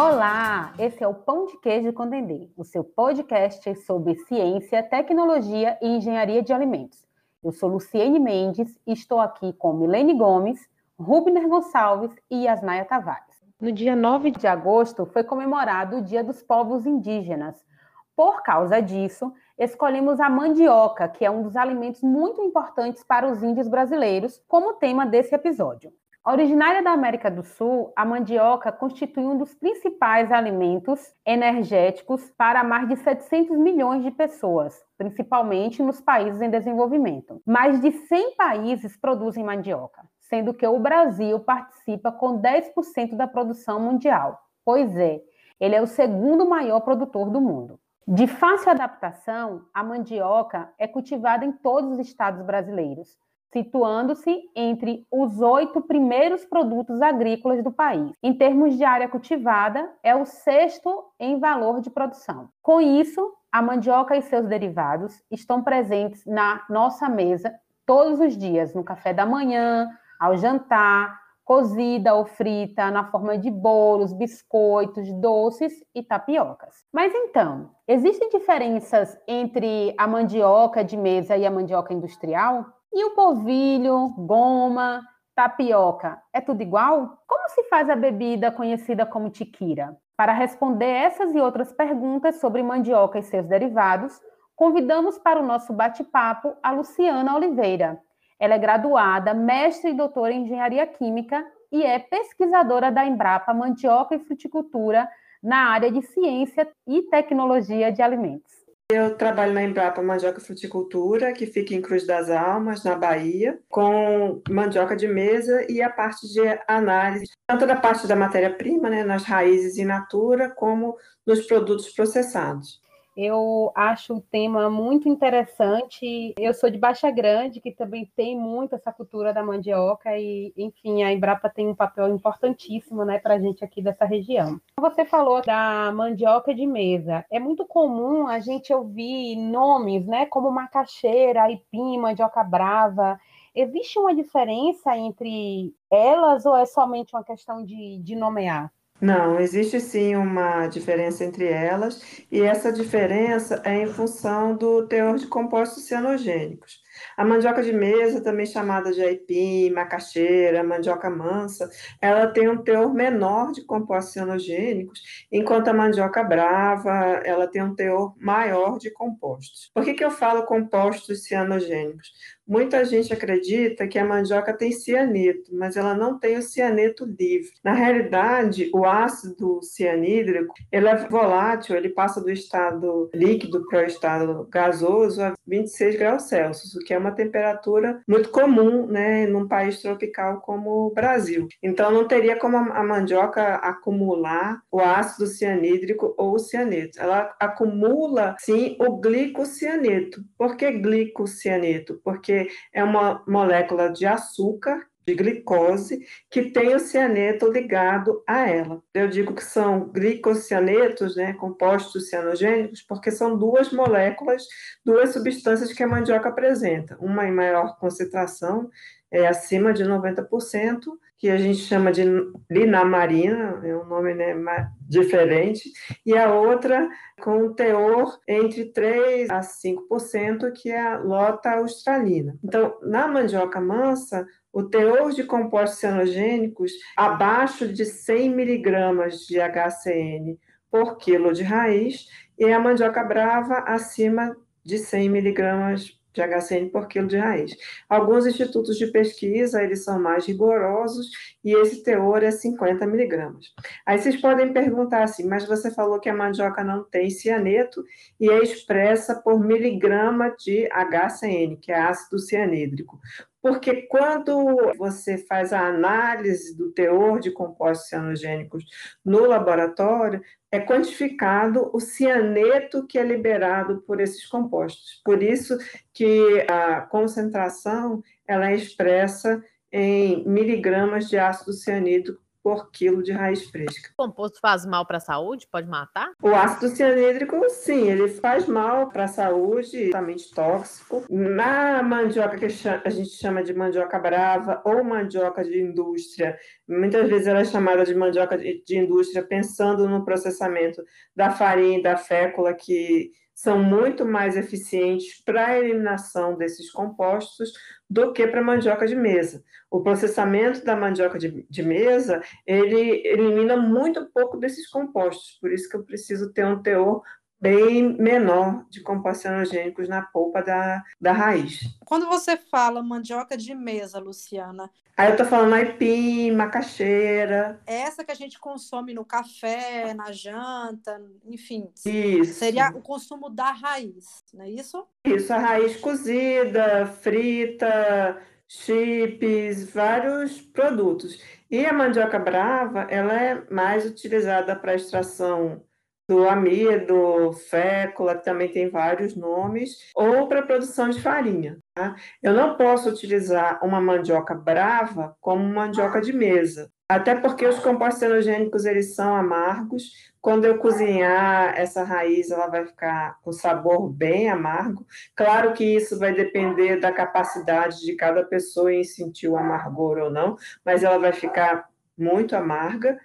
Olá, esse é o Pão de Queijo com Dendê, o seu podcast sobre ciência, tecnologia e engenharia de alimentos. Eu sou Luciene Mendes e estou aqui com Milene Gomes, Rubner Gonçalves e Yasnaia Tavares. No dia 9 de agosto foi comemorado o Dia dos Povos Indígenas. Por causa disso, escolhemos a mandioca, que é um dos alimentos muito importantes para os índios brasileiros, como tema desse episódio. Originária da América do Sul, a mandioca constitui um dos principais alimentos energéticos para mais de 700 milhões de pessoas, principalmente nos países em desenvolvimento. Mais de 100 países produzem mandioca, sendo que o Brasil participa com 10% da produção mundial. Pois é, ele é o segundo maior produtor do mundo. De fácil adaptação, a mandioca é cultivada em todos os estados brasileiros, situando-se entre os oito primeiros produtos agrícolas do país. Em termos de área cultivada, é o sexto em valor de produção. Com isso, a mandioca e seus derivados estão presentes na nossa mesa todos os dias, no café da manhã, ao jantar, cozida ou frita na forma de bolos, biscoitos, doces e tapiocas. Mas então, existem diferenças entre a mandioca de mesa e a mandioca industrial? E o polvilho, goma, tapioca, é tudo igual? Como se faz a bebida conhecida como tiquira? Para responder essas e outras perguntas sobre mandioca e seus derivados, convidamos para o nosso bate-papo a Luciana Oliveira. Ela é graduada, mestre e doutora em engenharia química e é pesquisadora da Embrapa Mandioca e Fruticultura na área de ciência e tecnologia de alimentos. Eu trabalho na Embrapa Mandioca Fruticultura, que fica em Cruz das Almas, na Bahia, com mandioca de mesa e a parte de análise, tanto da parte da matéria-prima, né, nas raízes in natura, como nos produtos processados. Eu acho o tema muito interessante. Eu sou de Baixa Grande, que também tem muito essa cultura da mandioca, e, enfim, a Embrapa tem um papel importantíssimo né, para a gente aqui dessa região. Você falou da mandioca de mesa. É muito comum a gente ouvir nomes né, como macaxeira, aipim, mandioca brava. Existe uma diferença entre elas ou é somente uma questão de, de nomear? Não, existe sim uma diferença entre elas, e essa diferença é em função do teor de compostos cianogênicos. A mandioca de mesa, também chamada de aipim, macaxeira, mandioca mansa, ela tem um teor menor de compostos cianogênicos, enquanto a mandioca brava, ela tem um teor maior de compostos. Por que, que eu falo compostos cianogênicos? Muita gente acredita que a mandioca tem cianeto, mas ela não tem o cianeto livre. Na realidade, o ácido cianídrico, ele é volátil, ele passa do estado líquido para o estado gasoso a 26 graus Celsius, o que é uma temperatura muito comum, né, num país tropical como o Brasil. Então, não teria como a mandioca acumular o ácido cianídrico ou o cianeto. Ela acumula, sim, o glicocianeto. Por que glicocianeto? Porque é uma molécula de açúcar de glicose que tem o cianeto ligado a ela. Eu digo que são glicocianetos, né, compostos cianogênicos, porque são duas moléculas, duas substâncias que a mandioca apresenta, uma em maior concentração, é acima de 90%, que a gente chama de linamarina, é um nome né, diferente, e a outra com teor entre 3 a 5%, que é a lota australina. Então, na mandioca mansa, o teor de compostos cianogênicos abaixo de 100 miligramas de HCN por quilo de raiz e a mandioca brava acima de 100 miligramas de HCN por quilo de raiz. Alguns institutos de pesquisa, eles são mais rigorosos e esse teor é 50 miligramas. Aí vocês podem perguntar assim, mas você falou que a mandioca não tem cianeto e é expressa por miligrama de HCN, que é ácido cianídrico. Porque quando você faz a análise do teor de compostos cianogênicos no laboratório, é quantificado o cianeto que é liberado por esses compostos. Por isso que a concentração ela é expressa em miligramas de ácido cianídrico por quilo de raiz fresca. O composto faz mal para a saúde? Pode matar? O ácido cianídrico, sim, ele faz mal para a saúde, totalmente tóxico. Na mandioca que a gente chama de mandioca brava ou mandioca de indústria, muitas vezes ela é chamada de mandioca de indústria pensando no processamento da farinha e da fécula que são muito mais eficientes para a eliminação desses compostos do que para a mandioca de mesa. O processamento da mandioca de, de, mesa, ele elimina muito pouco desses compostos, por isso que eu preciso ter um teor bem menor de compostos na polpa da, da raiz. Quando você fala mandioca de mesa, Luciana... Aí eu tô falando aipim, macaxeira... É essa que a gente consome no café, na janta, enfim. Isso. Seria o consumo da raiz, não é isso? Isso, a raiz cozida, frita, chips, vários produtos. E a mandioca brava, ela é mais utilizada para extração do amido, fécula, que também tem vários nomes, ou para produção de farinha. Tá? Eu não posso utilizar uma mandioca brava como mandioca de mesa, até porque os compostos xenogênicos eles são amargos. Quando eu cozinhar essa raiz, ela vai ficar com sabor bem amargo. Claro que isso vai depender da capacidade de cada pessoa em sentir o amargor ou não, mas ela vai ficar muito amarga.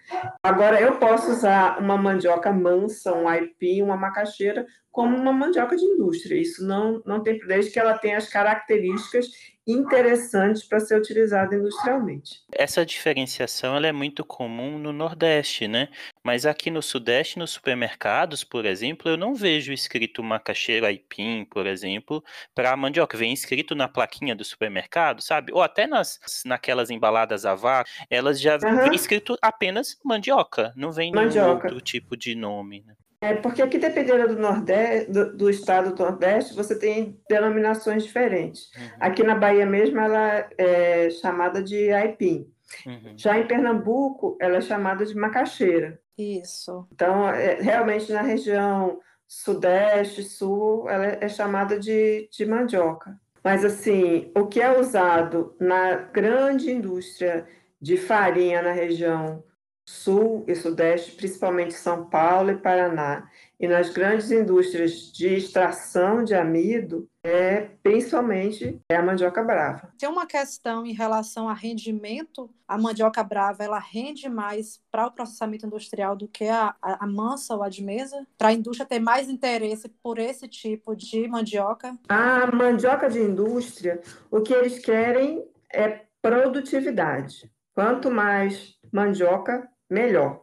Agora, eu posso usar uma mandioca mansa, um aipim, uma macaxeira, como uma mandioca de indústria. Isso não, não tem desde que ela tenha as características interessantes para ser utilizada industrialmente. Essa diferenciação ela é muito comum no Nordeste, né? Mas aqui no Sudeste, nos supermercados, por exemplo, eu não vejo escrito macaxeira aipim, por exemplo, para a mandioca. Vem escrito na plaquinha do supermercado, sabe? Ou até nas, naquelas embaladas a vácuo, elas já uhum. vem escrito apenas mandioca, não vem nenhum outro tipo de nome. Né? É porque aqui, dependendo do, Nordeste, do, do, estado do Nordeste, você tem denominações diferentes. Uhum. Aqui na Bahia mesmo, ela é chamada de aipim. Uhum. Já em Pernambuco, ela é chamada de macaxeira. Isso. Então, é, realmente, na região sudeste, sul, ela é chamada de, de mandioca. Mas, assim, o que é usado na grande indústria de farinha na região Sul e Sudeste, principalmente São Paulo e Paraná, e nas grandes indústrias de extração de amido, é principalmente é a mandioca brava. Tem uma questão em relação a rendimento. A mandioca brava ela rende mais para o processamento industrial do que a, a, a mansa ou a de mesa? Para a indústria ter mais interesse por esse tipo de mandioca? A mandioca de indústria, o que eles querem é produtividade. Quanto mais mandioca, melhor.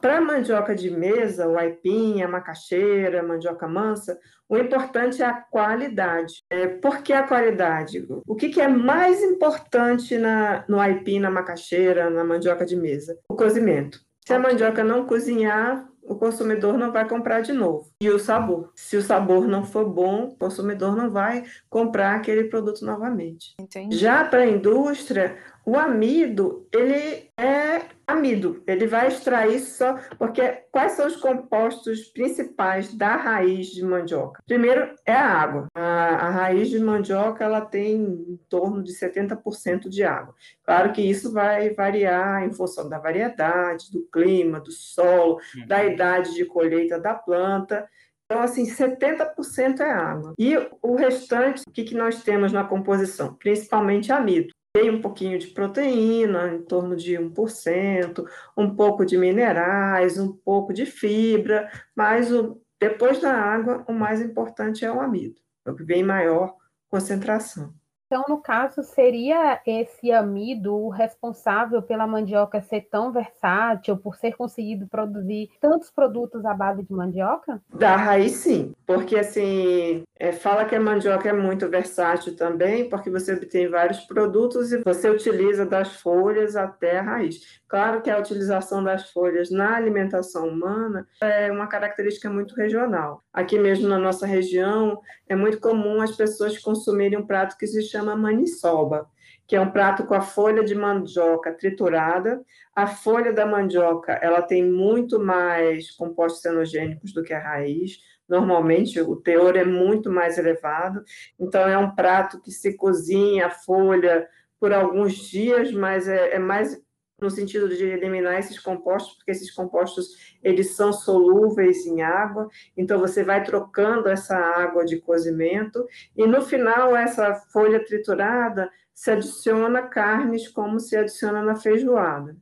Para a mandioca de mesa, o aipim, a macaxeira, a mandioca mansa, o importante é a qualidade. É, por que a qualidade? O que, que é mais importante na, no aipim, na macaxeira, na mandioca de mesa? O cozimento. Se a mandioca não cozinhar, o consumidor não vai comprar de novo. E o sabor. Se o sabor não for bom, o consumidor não vai comprar aquele produto novamente. Entendi. Já para a indústria, o amido, ele é amido. Ele vai extrair só. Porque quais são os compostos principais da raiz de mandioca? Primeiro é a água. A, a raiz de mandioca ela tem em torno de 70% de água. Claro que isso vai variar em função da variedade, do clima, do solo, uhum. da idade de colheita da planta. Então, assim, 70% é água. E o restante, o que, que nós temos na composição? Principalmente amido tem um pouquinho de proteína, em torno de 1%, um pouco de minerais, um pouco de fibra, mas o, depois da água, o mais importante é o amido, é o que vem em maior concentração. Então, no caso, seria esse amido o responsável pela mandioca ser tão versátil, por ser conseguido produzir tantos produtos à base de mandioca? Da raiz, sim. Porque, assim, é, fala que a mandioca é muito versátil também, porque você obtém vários produtos e você utiliza das folhas até a raiz. Claro que a utilização das folhas na alimentação humana é uma característica muito regional. Aqui mesmo na nossa região, é muito comum as pessoas consumirem um prato que se chama maniçoba, que é um prato com a folha de mandioca triturada. A folha da mandioca, ela tem muito mais compostos cenogênicos do que a raiz. Normalmente o teor é muito mais elevado. Então é um prato que se cozinha a folha por alguns dias, mas é, é mais no sentido de eliminar esses compostos, porque esses compostos eles são solúveis em água, então você vai trocando essa água de cozimento e no final essa folha triturada se adiciona carnes como se adiciona na feijoada.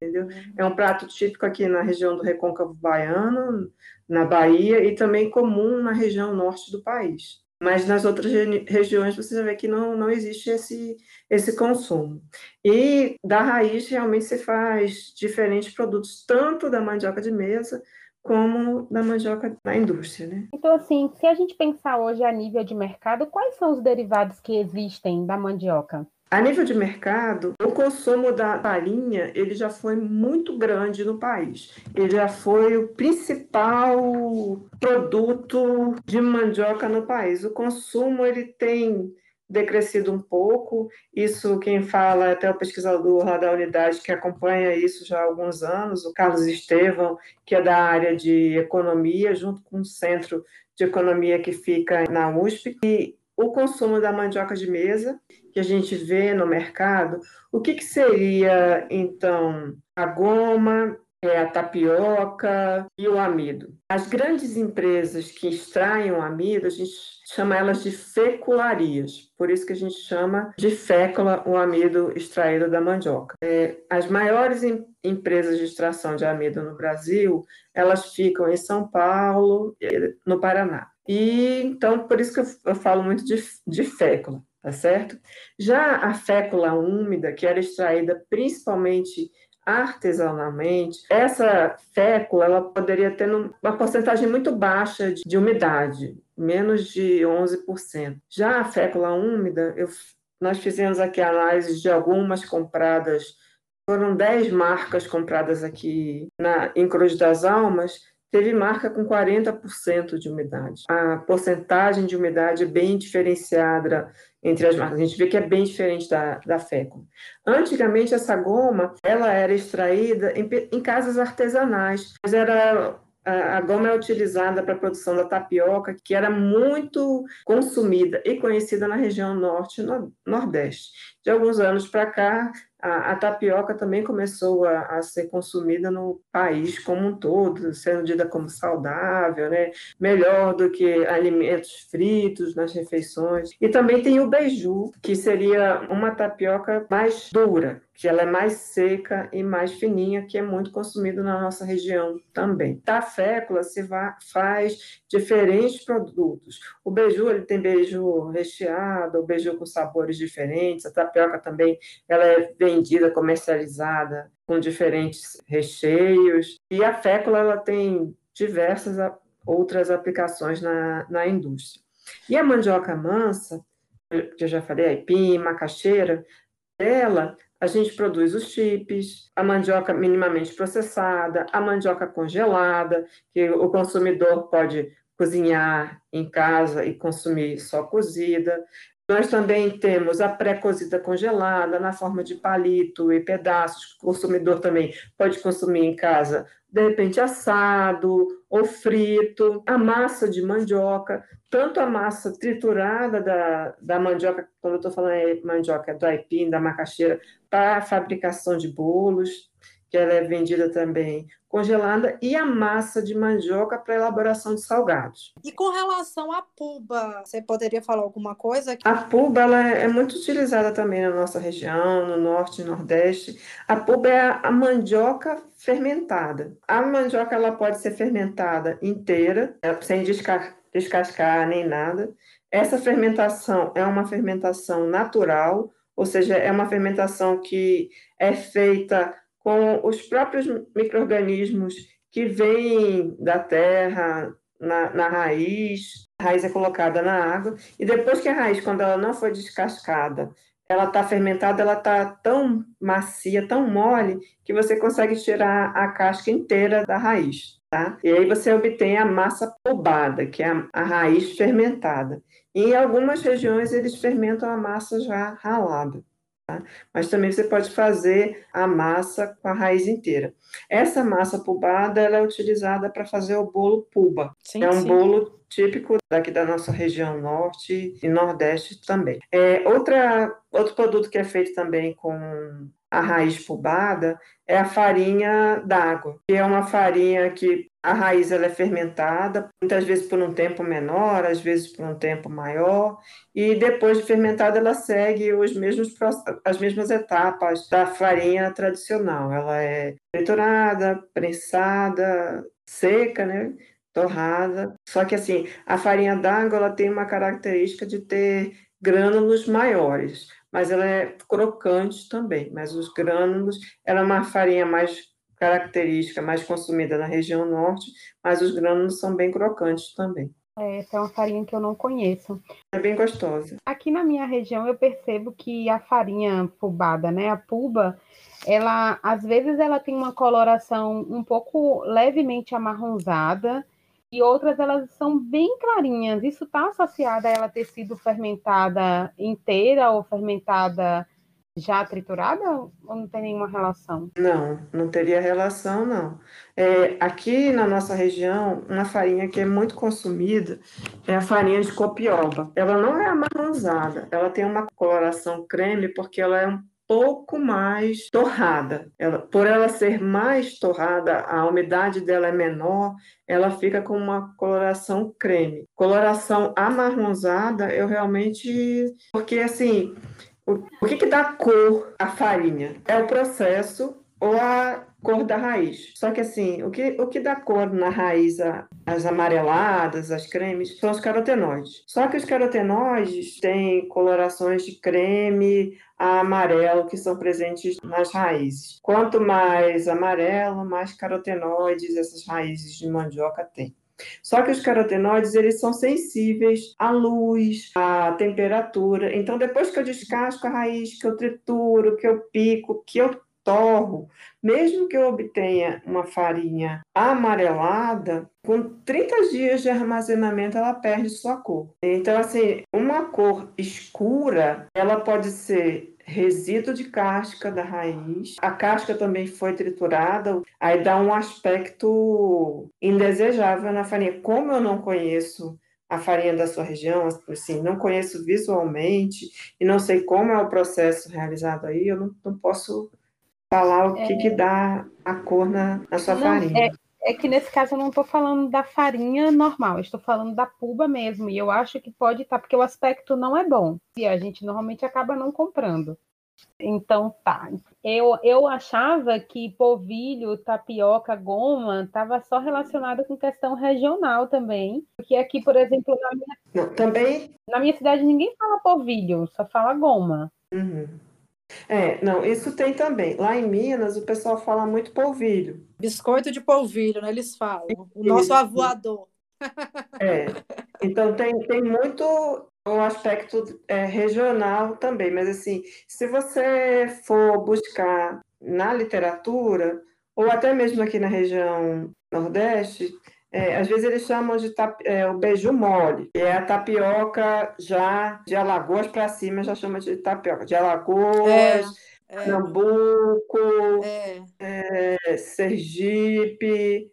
Entendeu? É um prato típico aqui na região do Recôncavo Baiano, na Bahia, e também comum na região norte do país. Mas nas outras regiões você já vê que não, não existe esse, esse consumo. E da raiz realmente se faz diferentes produtos, tanto da mandioca de mesa como da mandioca na indústria, né? Então, assim, se a gente pensar hoje a nível de mercado, quais são os derivados que existem da mandioca? A nível de mercado, o consumo da farinha ele já foi muito grande no país. Ele já foi o principal produto de mandioca no país. O consumo ele tem decrescido um pouco. Isso quem fala até o pesquisador lá da unidade que acompanha isso já há alguns anos, o Carlos Estevão, que é da área de economia, junto com o Centro de Economia que fica na USP. E o consumo da mandioca de mesa, que a gente vê no mercado, o que, que seria, então, a goma, é, a tapioca e o amido? As grandes empresas que extraem o amido, a gente chama elas de fecularias, por isso que a gente chama de fécula o amido extraído da mandioca. É, as maiores em, empresas de extração de amido no Brasil, elas ficam em São Paulo, no Paraná. E então, por isso que eu, eu falo muito de, de fécula, tá certo? Já a fécula úmida, que era extraída principalmente artesanalmente, essa fécula ela poderia ter uma porcentagem muito baixa de, de umidade, menos de 11%. Já a fécula úmida, eu, nós fizemos aqui análise de algumas compradas, foram 10 marcas compradas aqui na, em Cruz das Almas, teve marca com 40% de umidade. A porcentagem de umidade é bem diferenciada entre as marcas. A gente vê que é bem diferente da, da fécula. Antigamente, essa goma ela era extraída em, em casas artesanais, mas era a goma é utilizada para a produção da tapioca, que era muito consumida e conhecida na região norte e nordeste. De alguns anos para cá, a, a, tapioca também começou a, a, ser consumida no país como um todo, sendo dita como saudável, né? melhor do que alimentos fritos nas refeições. E também tem o beiju, que seria uma tapioca mais dura, que ela é mais seca e mais fininha, que é muito consumido na nossa região também. Da fécula se faz diferentes produtos. O beiju, ele tem beiju recheado, o beiju com sabores diferentes, a tapioca também, ela é vendida, comercializada com diferentes recheios, e a fécula, ela tem diversas outras aplicações na, na indústria. E a mandioca mansa, que eu já falei, aipim, macaxeira, ela a gente produz os chips, a mandioca minimamente processada, a mandioca congelada, que o consumidor pode cozinhar em casa e consumir só cozida. Nós também temos a pré-cozida congelada na forma de palito e pedaços, que o consumidor também pode consumir em casa, de repente assado ou frito. A massa de mandioca, tanto a massa triturada da, da mandioca, quando eu estou falando é mandioca, é do aipim, da macaxeira, para fabricação de bolos, que ela é vendida também congelada, e a massa de mandioca para elaboração de salgados. E com relação à puba, você poderia falar alguma coisa? A puba ela é muito utilizada também na nossa região, no norte e nordeste. A puba é a mandioca fermentada. A mandioca ela pode ser fermentada inteira, é, sem descascar nem nada. Essa fermentação é uma fermentação natural, ou seja, é uma fermentação que é feita com os próprios micro-organismos que vêm da terra, na, na, raiz, a raiz é colocada na água, e depois que a raiz, quando ela não foi descascada, ela está fermentada, ela está tão macia, tão mole, que você consegue tirar a casca inteira da raiz. Tá? E aí você obtém a massa polbada, que é a, a raiz fermentada. E em algumas regiões eles fermentam a massa já ralada. Tá? Mas também você pode fazer a massa com a raiz inteira. Essa massa pulbada ela é utilizada para fazer o bolo puba. Sim, é um sim. bolo típico daqui da nossa região norte e nordeste também. É, outra, outro produto que é feito também com a raiz pubada é a farinha d'água, que é uma farinha que a raiz ela é fermentada, muitas vezes por um tempo menor, às vezes por um tempo maior, e depois de fermentada ela segue os mesmos, as mesmas etapas da farinha tradicional. Ela é triturada, prensada, seca, né? torrada. Só que assim, a farinha d'água ela tem uma característica de ter grânulos maiores mas ela é crocante também. Mas os grânulos, ela é uma farinha mais característica, mais consumida na região norte, mas os grânulos são bem crocantes também. É, essa é uma farinha que eu não conheço. É bem gostosa. Aqui na minha região eu percebo que a farinha pubada, né, a puba, ela às vezes ela tem uma coloração um pouco levemente amarronzada e outras elas são bem clarinhas. Isso está associado a ela ter sido fermentada inteira ou fermentada já triturada ou não tem nenhuma relação? Não, não teria relação, não. É, aqui na nossa região, uma farinha que é muito consumida é a farinha de copioba. Ela não é amarronzada, ela tem uma coloração creme porque ela é um pouco mais torrada. Ela, por ela ser mais torrada, a umidade dela é menor, ela fica com uma coloração creme. Coloração amarronzada, eu realmente. Porque, assim, o, que, que dá cor à farinha? É o processo ou a cor da raiz. Só que assim, o que, o que dá cor na raiz, as amareladas, as cremes, são os carotenoides. Só que os carotenoides têm colorações de creme a amarelo que são presentes nas raízes. Quanto mais amarelo, mais carotenoides essas raízes de mandioca têm. Só que os carotenoides, eles são sensíveis à luz, à temperatura. Então, depois que eu descasco a raiz, que eu trituro, que eu pico, que eu torro, mesmo que eu obtenha uma farinha amarelada, com 30 dias de armazenamento ela perde sua cor. Então, assim, uma cor escura, ela pode ser resíduo de casca da raiz. A casca também foi triturada, aí dá um aspecto indesejável na farinha. Como eu não conheço a farinha da sua região, assim, não conheço visualmente e não sei como é o processo realizado aí, eu não, não posso falar o que, é... que dá a cor na, na sua não, farinha. É, é, que nesse caso eu não estou falando da farinha normal, estou falando da puba mesmo. E eu acho que pode estar, tá, porque o aspecto não é bom. E a gente normalmente acaba não comprando. Então tá. Eu, eu achava que polvilho, tapioca, goma estava só relacionado com questão regional também. Porque aqui, por exemplo, na minha, não, também... na minha cidade ninguém fala polvilho, só fala goma. Uhum. É, não, isso tem também. Lá em Minas, o pessoal fala muito polvilho. Biscoito de polvilho, né? Eles falam. O nosso avoador. É, então tem, tem muito o aspecto é, regional também, mas assim, se você for buscar na literatura, ou até mesmo aqui na região Nordeste, é, às vezes eles chamam de é, o beiju mole, que é a tapioca já de Alagoas para cima, já chama de tapioca. De Alagoas, é, é. Pernambuco, é. é. Sergipe,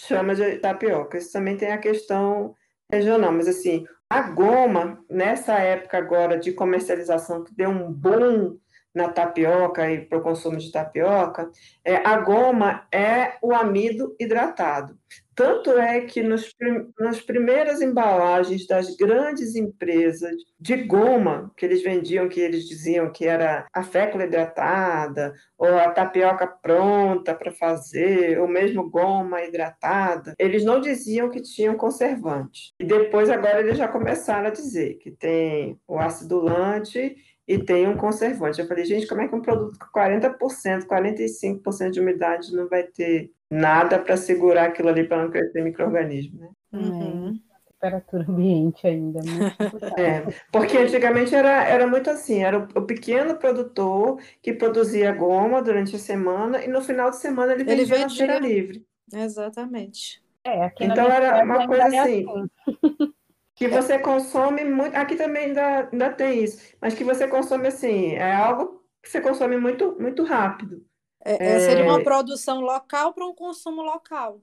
chama de tapioca. Isso também tem a questão regional, mas assim, a goma, nessa época agora de comercialização, que deu um boom na tapioca e para o consumo de tapioca, é, a goma é o amido hidratado. Tanto é que nos, nas primeiras embalagens das grandes empresas de goma, que eles vendiam, que eles diziam que era a fécula hidratada, ou a tapioca pronta para fazer, ou mesmo goma hidratada, eles não diziam que tinham conservante. E depois, agora, eles já começaram a dizer que tem o acidulante e tem um conservante. Eu falei, gente, como é que um produto com 40%, 45% de umidade não vai ter nada para segurar aquilo ali para não crescer microorganismo, né? Uhum. Temperatura ambiente ainda, né? é, porque antigamente era, era muito assim, era o, o, pequeno produtor que produzia goma durante a semana e no final de semana ele vendia, ele vendia... na feira livre. Exatamente. É, então era uma coisa assim. assim. que você consome muito. Aqui também ainda, ainda tem isso, mas que você consome assim, é algo que você consome muito, muito rápido. É, é, seria uma produção local para um consumo local.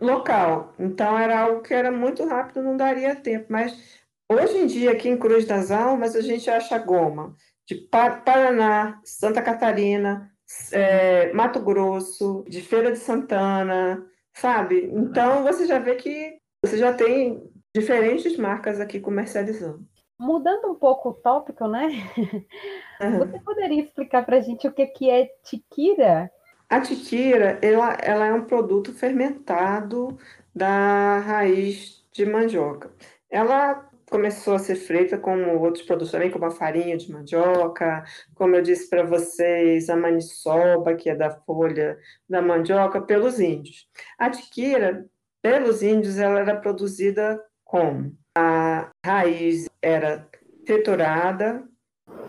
Local. Então era algo que era muito rápido, não daria tempo. Mas hoje em dia, aqui em Cruz das Almas, a gente acha goma de Paraná, Santa Catarina, é, Mato Grosso, de Feira de Santana, sabe? Então você já vê que você já tem diferentes marcas aqui comercializando. Mudando um pouco o tópico, né? Uhum. Você poderia explicar para a gente o que, que é tiquira? A tiquira, ela, ela é um produto fermentado da raiz de mandioca. Ela começou a ser feita como outros produtos também, como a farinha de mandioca, como eu disse para vocês, a maniçoba, que é da folha da mandioca, pelos índios. A tiquira, pelos índios, ela era produzida como? A raiz era triturada,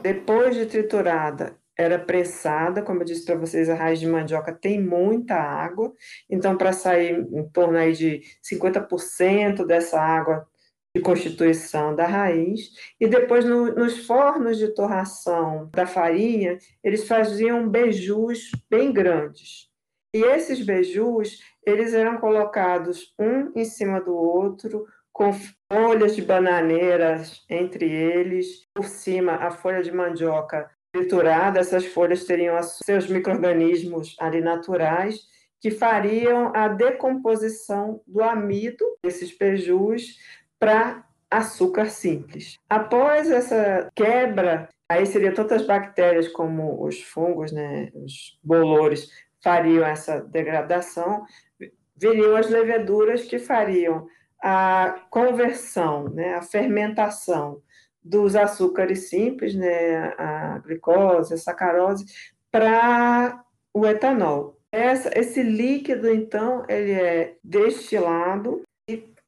depois de triturada, era pressada, como eu disse para vocês, a raiz de mandioca tem muita água, então para sair em torno aí de 50% dessa água de constituição da raiz, e depois no, nos fornos de torração da farinha, eles faziam beijus bem grandes. E esses beijus, eles eram colocados um em cima do outro, com folhas de bananeiras entre eles, por cima a folha de mandioca triturada, essas folhas teriam seus micro-organismos ali naturais, que fariam a decomposição do amido desses beijus para açúcar simples. Após essa quebra, aí seriam tantas bactérias como os fungos, né, os bolores, fariam essa degradação, viriam as leveduras que fariam a conversão, né, a fermentação dos açúcares simples, né, a glicose, a sacarose, para o etanol. Essa, esse líquido, então, ele é destilado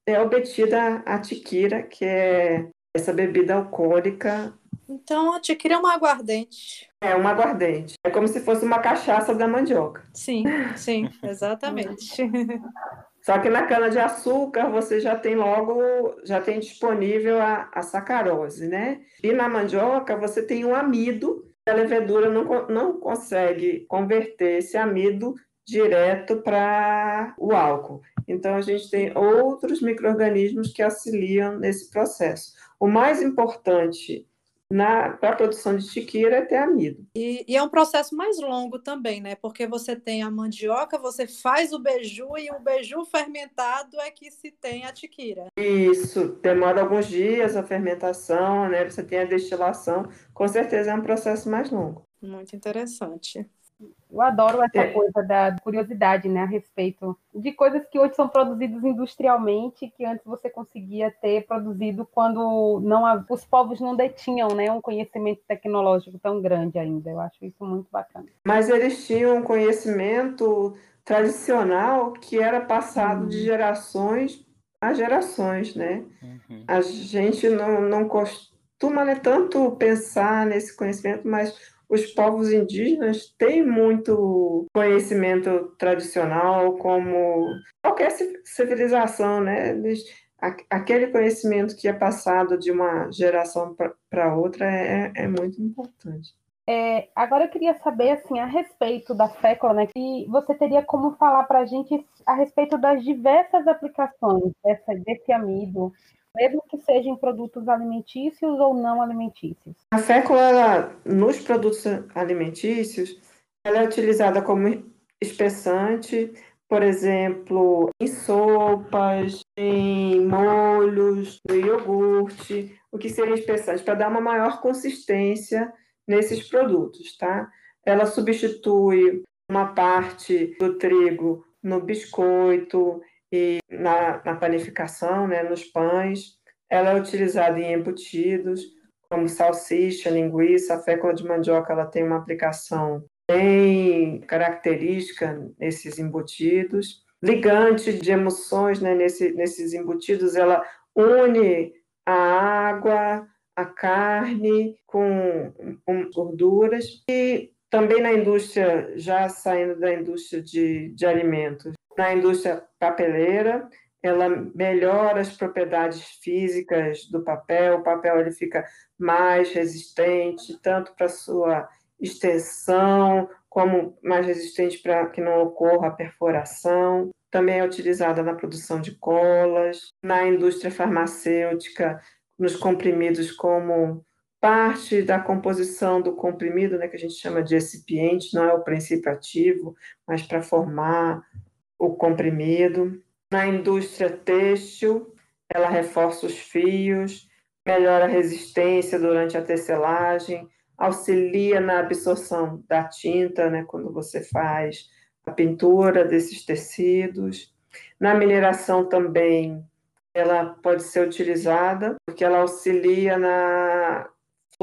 é obtida a tiquira, que é essa bebida alcoólica. Então, a tiquira é uma aguardente. É uma aguardente. É como se fosse uma cachaça da mandioca. Sim, sim, exatamente. Só que na cana de açúcar você já tem logo, já tem disponível a, a sacarose, né? E na mandioca você tem um amido, a levedura não, não consegue converter esse amido direto para o álcool. Então, a gente tem outros micro-organismos que auxiliam nesse processo. O mais importante para a produção de tiqueira é ter amido. E, e, é um processo mais longo também, né? Porque você tem a mandioca, você faz o beiju e o beiju fermentado é que se tem a tiqueira. Isso, demora alguns dias a fermentação, né? Você tem a destilação, com certeza é um processo mais longo. Muito interessante. Eu adoro essa é. coisa da curiosidade, né, a respeito de coisas que hoje são produzidas industrialmente, que antes você conseguia ter produzido quando não os povos não detinham, né, um conhecimento tecnológico tão grande ainda. Eu acho isso muito bacana. Mas eles tinham um conhecimento tradicional que era passado uhum. de gerações a gerações, né? Uhum. A gente não, não costuma né, tanto pensar nesse conhecimento, mas os povos indígenas têm muito conhecimento tradicional, como qualquer civilização, né? Eles, aquele conhecimento que é passado de uma geração para outra é, é, muito importante. É, agora eu queria saber assim a respeito da fécula, né? Que você teria como falar para a gente a respeito das diversas aplicações dessa, desse amido mesmo que sejam produtos alimentícios ou não alimentícios. A fécula, ela, nos produtos alimentícios, ela é utilizada como espessante, por exemplo, em sopas, em molhos, no iogurte, o que seria espessante para dar uma maior consistência nesses produtos, tá? Ela substitui uma parte do trigo no biscoito, e na, na panificação, né, nos pães. Ela é utilizada em embutidos, como salsicha, linguiça. A fécula de mandioca ela tem uma aplicação bem característica nesses embutidos. Ligante de emoções né, nesse, nesses embutidos, ela une a água, a carne com, com gorduras. E também na indústria, já saindo da indústria de, de alimentos, na indústria papeleira, ela melhora as propriedades físicas do papel, o papel ele fica mais resistente, tanto para sua extensão, como mais resistente para que não ocorra a perfuração. Também é utilizada na produção de colas, na indústria farmacêutica, nos comprimidos como parte da composição do comprimido, né, que a gente chama de excipiente, não é o princípio ativo, mas para formar o comprimido. Na indústria têxtil, ela reforça os fios, melhora a resistência durante a tecelagem, auxilia na absorção da tinta, né, quando você faz a pintura desses tecidos. Na mineração também, ela pode ser utilizada, porque ela auxilia na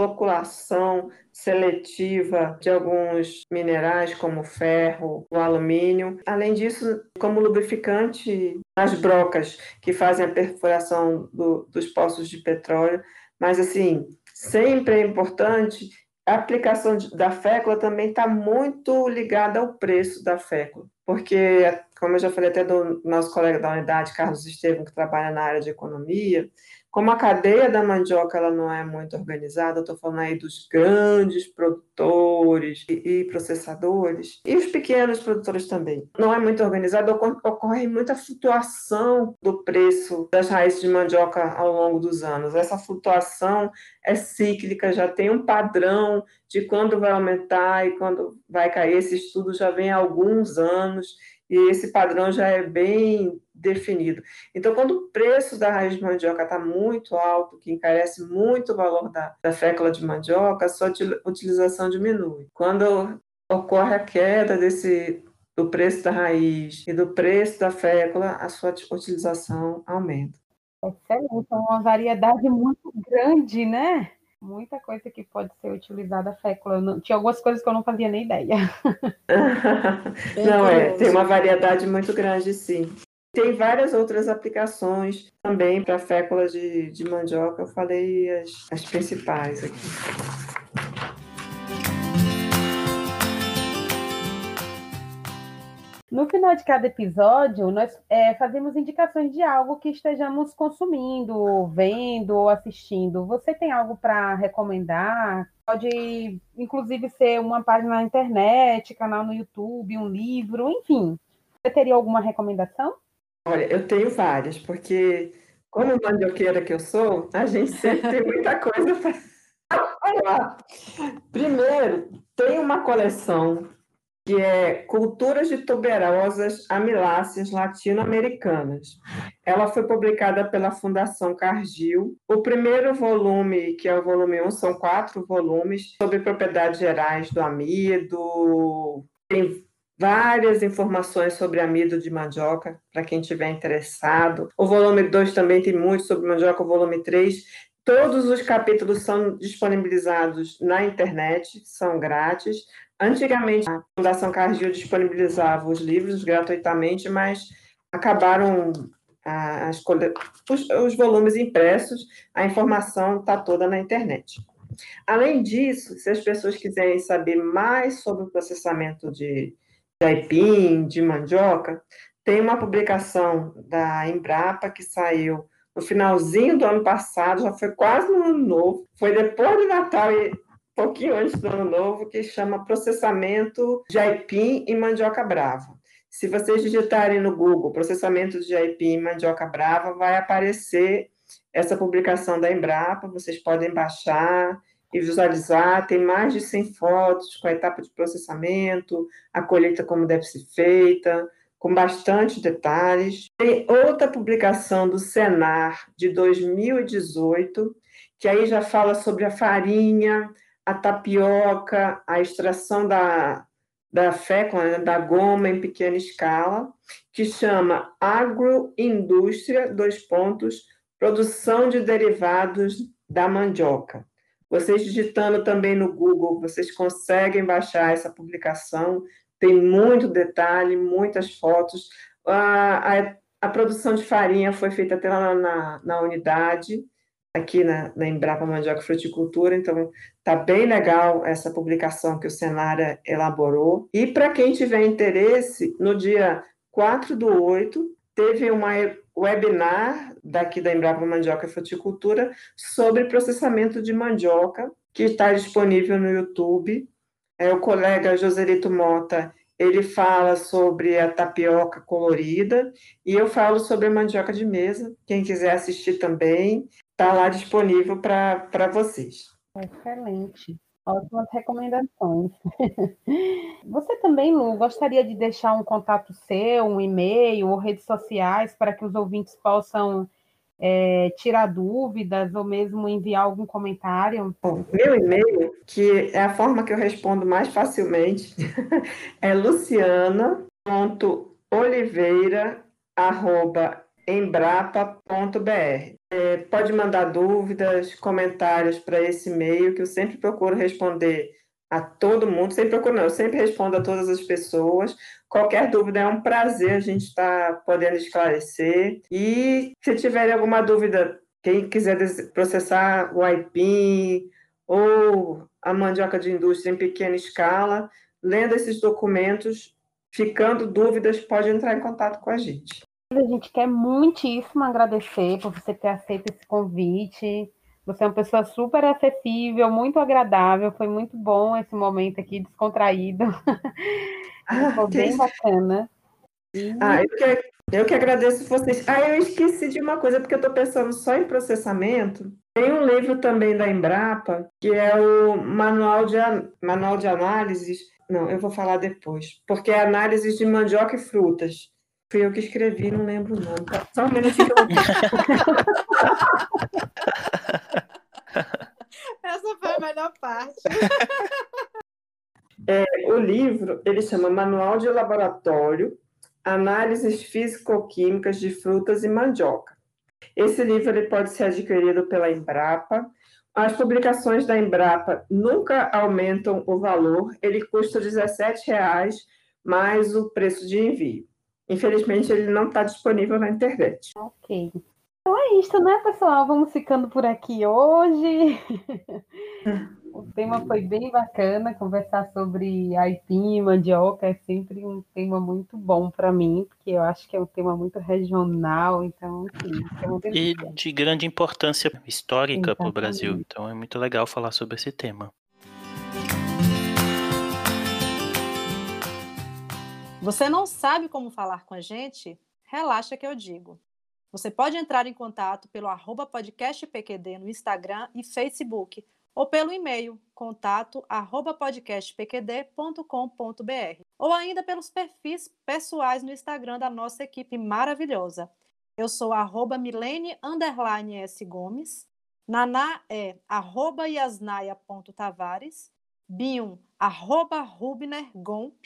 floculação seletiva de alguns minerais, como o ferro, o alumínio. Além disso, como lubrificante nas brocas que fazem a perfuração do, dos poços de petróleo. Mas, assim, sempre é importante a aplicação da fécula também está muito ligada ao preço da fécula, porque, como eu já falei até do nosso colega da unidade, Carlos Estevam, que trabalha na área de economia, como a cadeia da mandioca ela não é muito organizada, estou falando aí dos grandes produtores e, processadores, e os pequenos produtores também. Não é muito organizado, ocorre muita flutuação do preço das raízes de mandioca ao longo dos anos. Essa flutuação é cíclica, já tem um padrão de quando vai aumentar e quando vai cair. Esse estudo já vem há alguns anos e esse padrão já é bem definido. Então, quando o preço da raiz de mandioca está muito alto, que encarece muito o valor da, da fécula de mandioca, a sua utilização diminui. Quando ocorre a queda desse do preço da raiz e do preço da fécula, a sua utilização aumenta. Excelente, é uma variedade muito grande, né? Muita coisa que pode ser utilizada a fécula. Não, tinha algumas coisas que eu não fazia nem ideia. não, é, tem uma variedade muito grande, sim. Tem várias outras aplicações também para féculas de, de mandioca, eu falei as, as principais aqui. No final de cada episódio, nós é, fazemos indicações de algo que estejamos consumindo, vendo ou assistindo. Você tem algo para recomendar? Pode, inclusive, ser uma página na internet, canal no YouTube, um livro, enfim. Você teria alguma recomendação? Olha, eu tenho várias, porque como mandioqueira que eu sou, a gente sempre tem muita coisa para falar. Primeiro, tem uma coleção que é Culturas de Tuberosas Amiláceas Latino-Americanas. Ela foi publicada pela Fundação Cargill. O primeiro volume, que é o volume 1, são quatro volumes sobre propriedades gerais do amido. Tem várias informações sobre amido de mandioca, para quem estiver interessado. O volume 2 também tem muito sobre mandioca, o volume 3 Todos os capítulos são disponibilizados na internet, são grátis. Antigamente, a Fundação Cargill disponibilizava os livros gratuitamente, mas acabaram as, os, os volumes impressos, a informação está toda na internet. Além disso, se as pessoas quiserem saber mais sobre o processamento de, de aipim, de mandioca, tem uma publicação da Embrapa que saiu no finalzinho do ano passado, já foi quase no ano novo, foi depois do Natal e pouquinho antes do ano novo, que chama Processamento de Aipim e Mandioca Brava. Se vocês digitarem no Google processamento de aipim e mandioca brava, vai aparecer essa publicação da Embrapa, vocês podem baixar e visualizar, tem mais de 100 fotos com a etapa de processamento, a colheita como deve ser feita, com bastante detalhes. Tem outra publicação do Senar, de 2018, que aí já fala sobre a farinha, a tapioca, a extração da, da fécula, né, da goma em pequena escala, que chama Agroindústria, dois pontos, produção de derivados da mandioca. Vocês digitando também no Google, vocês conseguem baixar essa publicação, tem muito detalhe, muitas fotos. A, a, a produção de farinha foi feita até lá na, na unidade, aqui na, na Embrapa Mandioca Fruticultura, então tá bem legal essa publicação que o Senara elaborou. E para quem tiver interesse, no dia 4 do 8, teve uma webinar daqui da Embrapa Mandioca Fruticultura sobre processamento de mandioca, que está disponível no YouTube é, o colega Joselito Mota, ele fala sobre a tapioca colorida e eu falo sobre a mandioca de mesa. Quem quiser assistir também, está lá disponível para vocês. Excelente. Ótimas recomendações. Você também, Lu, gostaria de deixar um contato seu, um e-mail ou redes sociais para que os ouvintes possam é, tirar dúvidas ou mesmo enviar algum comentário? Bom, meu e-mail, que é a forma que eu respondo mais facilmente, é luciana.oliveira.embrapa.br. É, pode mandar dúvidas, comentários para esse e-mail, que eu sempre procuro responder a todo mundo, sempre procuro, não, eu sempre respondo a todas as pessoas. Qualquer dúvida é um prazer a gente estar tá podendo esclarecer. E se tiverem alguma dúvida, quem quiser processar o aipim ou a mandioca de indústria em pequena escala, lendo esses documentos, ficando dúvidas, pode entrar em contato com a gente. A gente quer muitíssimo agradecer por você ter aceito esse convite. Você é uma pessoa super acessível, muito agradável. Foi muito bom esse momento aqui, descontraído. Ah, Foi bem bacana. E... Ah, eu que, eu que agradeço vocês. Ah, eu esqueci de uma coisa, porque eu estou pensando só em processamento. Tem um livro também da Embrapa, que é o Manual de, Manual de Análises. Não, eu vou falar depois, porque é análise de mandioca e frutas. Fui eu que escrevi, não lembro o nome. Só um minutinho que eu Essa foi a melhor parte. É, o livro, ele chama Manual de Laboratório, Análises Físico-Químicas de Frutas e Mandioca. Esse livro ele pode ser adquirido pela Embrapa. As publicações da Embrapa nunca aumentam o valor, ele custa R$ 17,00 mais o preço de envio. Infelizmente, ele não está disponível na internet. Ok. Então é isso, né, pessoal? Vamos ficando por aqui hoje. o tema foi bem bacana. Conversar sobre aipim, mandioca é sempre um tema muito bom para mim, porque eu acho que é um tema muito regional. Então, enfim, é E de grande importância histórica para o Brasil. Então, é muito legal falar sobre esse tema. Você não sabe como falar com a gente? Relaxa que eu digo. Você pode entrar em contato pelo arroba podcastpqd no Instagram e Facebook ou pelo e-mail contato arroba podcastpqd.com.br ou ainda pelos perfis pessoais no Instagram da nossa equipe maravilhosa. Eu sou arroba milene underline S Gomes, Naná é arroba yasnaia.tavares, Bium arroba Rubner Gomp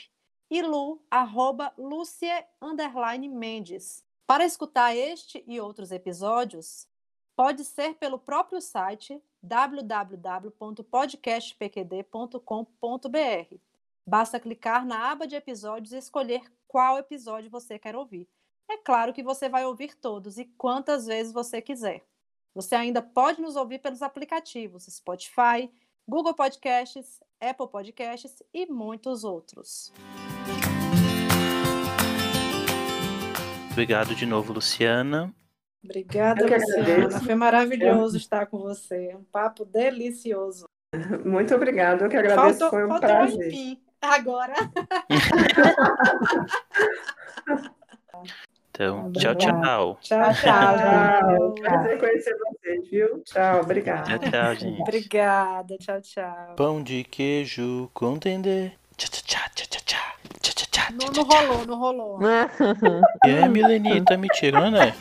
e Lu, arroba Lucie, underline Mendes. Para escutar este e outros episódios, pode ser pelo próprio site www.podcastpqd.com.br. Basta clicar na aba de episódios e escolher qual episódio você quer ouvir. É claro que você vai ouvir todos e quantas vezes você quiser. Você ainda pode nos ouvir pelos aplicativos Spotify, Google Podcasts, Apple Podcasts e muitos outros. Obrigado de novo, Luciana. Obrigada, Luciana. Foi maravilhoso estar com você. Um papo delicioso. Muito obrigada. Eu que agradeço. Faltou, Foi um prazer. Um agora. Então, tchau, tchau. Tchau, tchau. Prazer conhecer vocês, viu? Tchau, obrigada. Tchau, tchau, gente. Obrigada, tchau, tchau. Pão de queijo com dendê. Tchau, tchau, tchau, tchau, tchau. Não, não rolou, não rolou. E aí, Mileni, tá me tirando, né?